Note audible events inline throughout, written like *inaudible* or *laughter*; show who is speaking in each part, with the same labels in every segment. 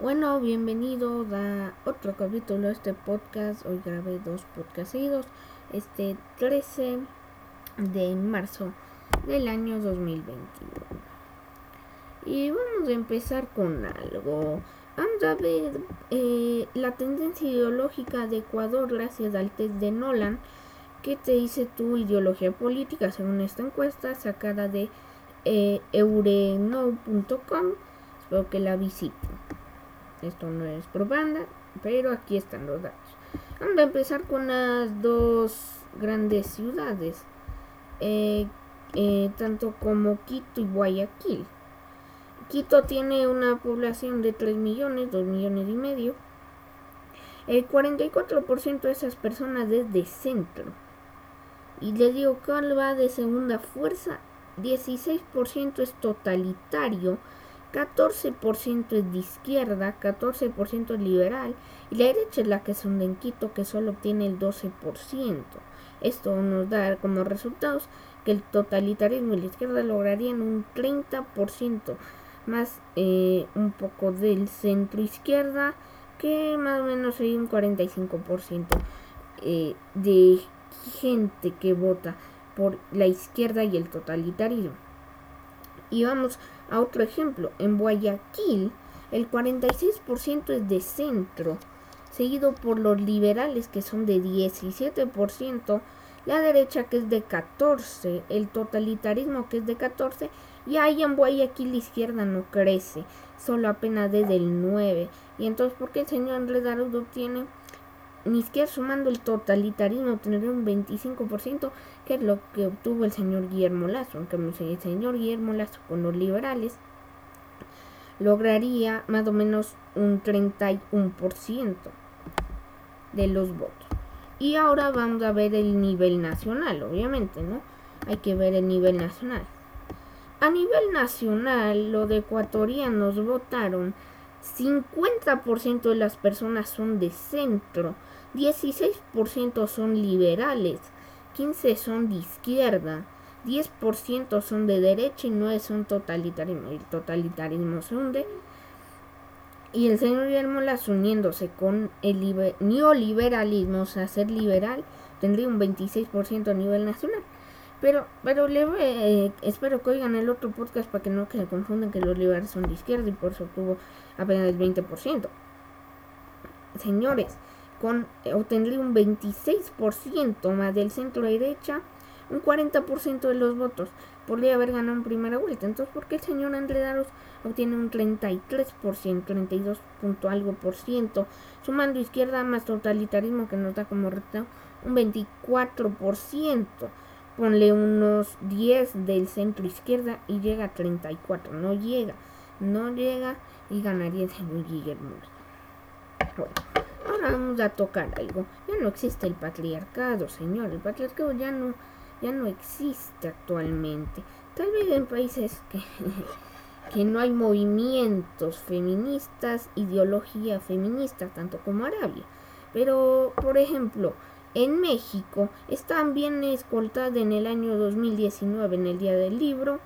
Speaker 1: Bueno, bienvenido a otro capítulo de este podcast. Hoy grabé dos podcasts seguidos. Este 13 de marzo del año 2021. Y vamos a empezar con algo. Vamos a ver eh, la tendencia ideológica de Ecuador gracias al test de Nolan. ¿Qué te dice tu ideología política según esta encuesta sacada de eh? Espero que la visiten. Esto no es propaganda, pero aquí están los datos. Vamos a empezar con las dos grandes ciudades, eh, eh, tanto como Quito y Guayaquil. Quito tiene una población de 3 millones, 2 millones y medio. El 44% de esas personas es de centro. Y les digo, ¿cuál va de segunda fuerza? 16% es totalitario 14% es de izquierda, 14% es liberal y la derecha es la que son de Quito que solo obtiene el 12%. Esto nos da como resultados que el totalitarismo y la izquierda lograrían un 30% más eh, un poco del centro izquierda que más o menos sería un 45% eh, de gente que vota por la izquierda y el totalitarismo. Y vamos a otro ejemplo. En Guayaquil, el 46% es de centro, seguido por los liberales que son de 17%, la derecha que es de 14%, el totalitarismo que es de 14%, y ahí en Guayaquil la izquierda no crece, solo apenas desde el 9%. Y entonces, ¿por qué el señor Andrés Darudo obtiene ni siquiera sumando el totalitarismo tendría un 25%, que es lo que obtuvo el señor Guillermo Lazo, aunque el señor Guillermo Lazo con los liberales lograría más o menos un 31% de los votos. Y ahora vamos a ver el nivel nacional, obviamente, ¿no? Hay que ver el nivel nacional. A nivel nacional, los ecuatorianos votaron 50% de las personas son de centro, 16% son liberales, 15% son de izquierda, 10% son de derecha y 9% son totalitarismo. El totalitarismo se hunde. Y el señor Guillermo Las uniéndose con el neoliberalismo, o sea, ser liberal, tendría un 26% a nivel nacional. Pero, pero le, eh, espero que oigan el otro podcast para que no se confundan que los liberales son de izquierda y por eso tuvo apenas el 20%. Señores, con, eh, obtendría un 26% más del centro derecha, un 40% de los votos. Podría haber ganado en primera vuelta. Entonces, ¿por qué el señor Andrés Daros obtiene un 33%, 32 punto algo por ciento? Sumando izquierda más totalitarismo que nos da como resultado un 24%. Ponle unos 10 del centro izquierda y llega a 34. No llega, no llega y ganaría señor Guillermo. Bueno vamos a tocar algo. Ya no existe el patriarcado, señor. El patriarcado ya no, ya no existe actualmente. Tal vez en países que, *laughs* que no hay movimientos feministas, ideología feminista, tanto como Arabia. Pero, por ejemplo, en México están bien escoltadas en el año 2019, en el Día del Libro,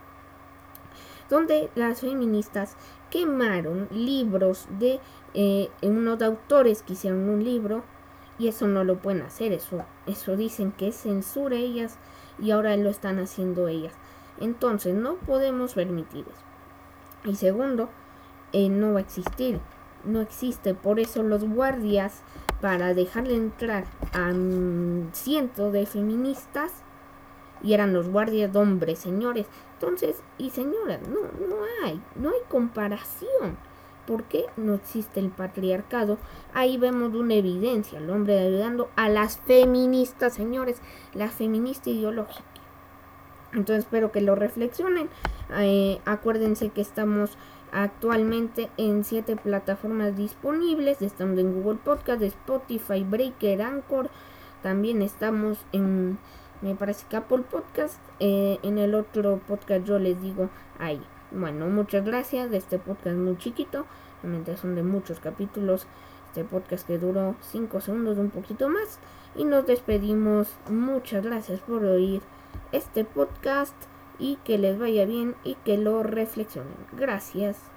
Speaker 1: donde las feministas quemaron libros de eh, unos autores que hicieron un libro y eso no lo pueden hacer, eso, eso dicen que es censura ellas y ahora lo están haciendo ellas. Entonces no podemos permitir eso. Y segundo, eh, no va a existir, no existe, por eso los guardias para dejarle entrar a cientos de feministas y eran los guardias de hombres, señores. Entonces, y señoras, no, no hay, no hay comparación. ¿Por qué no existe el patriarcado? Ahí vemos una evidencia, el hombre ayudando a las feministas, señores, la feminista ideológica. Entonces espero que lo reflexionen. Eh, acuérdense que estamos actualmente en siete plataformas disponibles. Estamos en Google Podcast, Spotify, Breaker, Anchor. También estamos en me parece que Apple Podcast. Eh, en el otro podcast yo les digo ahí. Bueno, muchas gracias. Este podcast muy chiquito. Realmente son de muchos capítulos. Este podcast que duró 5 segundos, un poquito más. Y nos despedimos. Muchas gracias por oír este podcast. Y que les vaya bien y que lo reflexionen. Gracias.